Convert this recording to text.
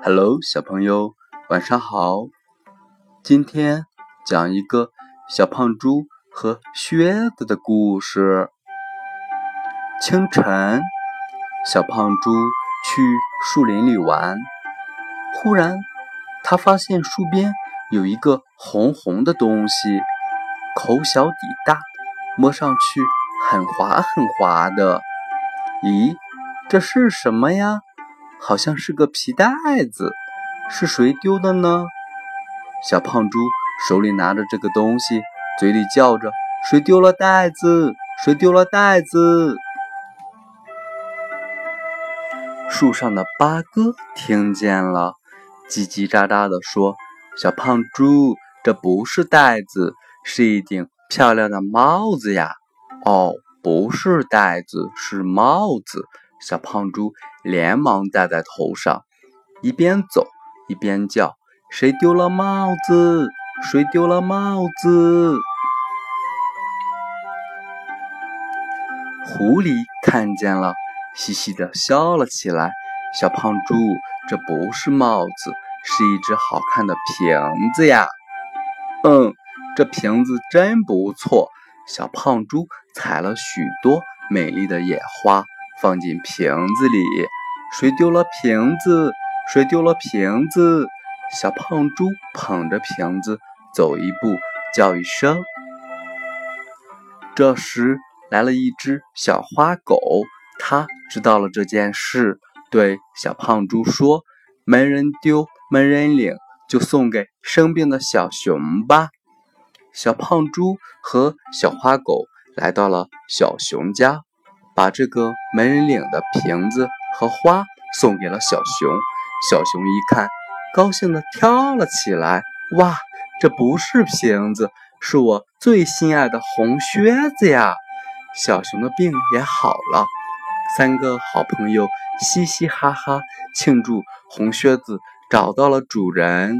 Hello，小朋友，晚上好。今天讲一个小胖猪和靴子的故事。清晨，小胖猪去树林里玩，忽然他发现树边有一个红红的东西，口小底大，摸上去很滑很滑的。咦，这是什么呀？好像是个皮袋子，是谁丢的呢？小胖猪手里拿着这个东西，嘴里叫着：“谁丢了袋子？谁丢了袋子？”树上的八哥听见了，叽叽喳喳地说：“小胖猪，这不是袋子，是一顶漂亮的帽子呀！”哦，不是袋子，是帽子。小胖猪连忙戴在头上，一边走一边叫：“谁丢了帽子？谁丢了帽子？”狐狸看见了，嘻嘻的笑了起来。小胖猪，这不是帽子，是一只好看的瓶子呀！嗯，这瓶子真不错。小胖猪采了许多美丽的野花。放进瓶子里，谁丢了瓶子？谁丢了瓶子？小胖猪捧着瓶子走一步，叫一声。这时来了一只小花狗，它知道了这件事，对小胖猪说：“没人丢，没人领，就送给生病的小熊吧。”小胖猪和小花狗来到了小熊家。把这个没人领的瓶子和花送给了小熊。小熊一看，高兴地跳了起来。哇，这不是瓶子，是我最心爱的红靴子呀！小熊的病也好了。三个好朋友嘻嘻哈哈庆祝红靴子找到了主人。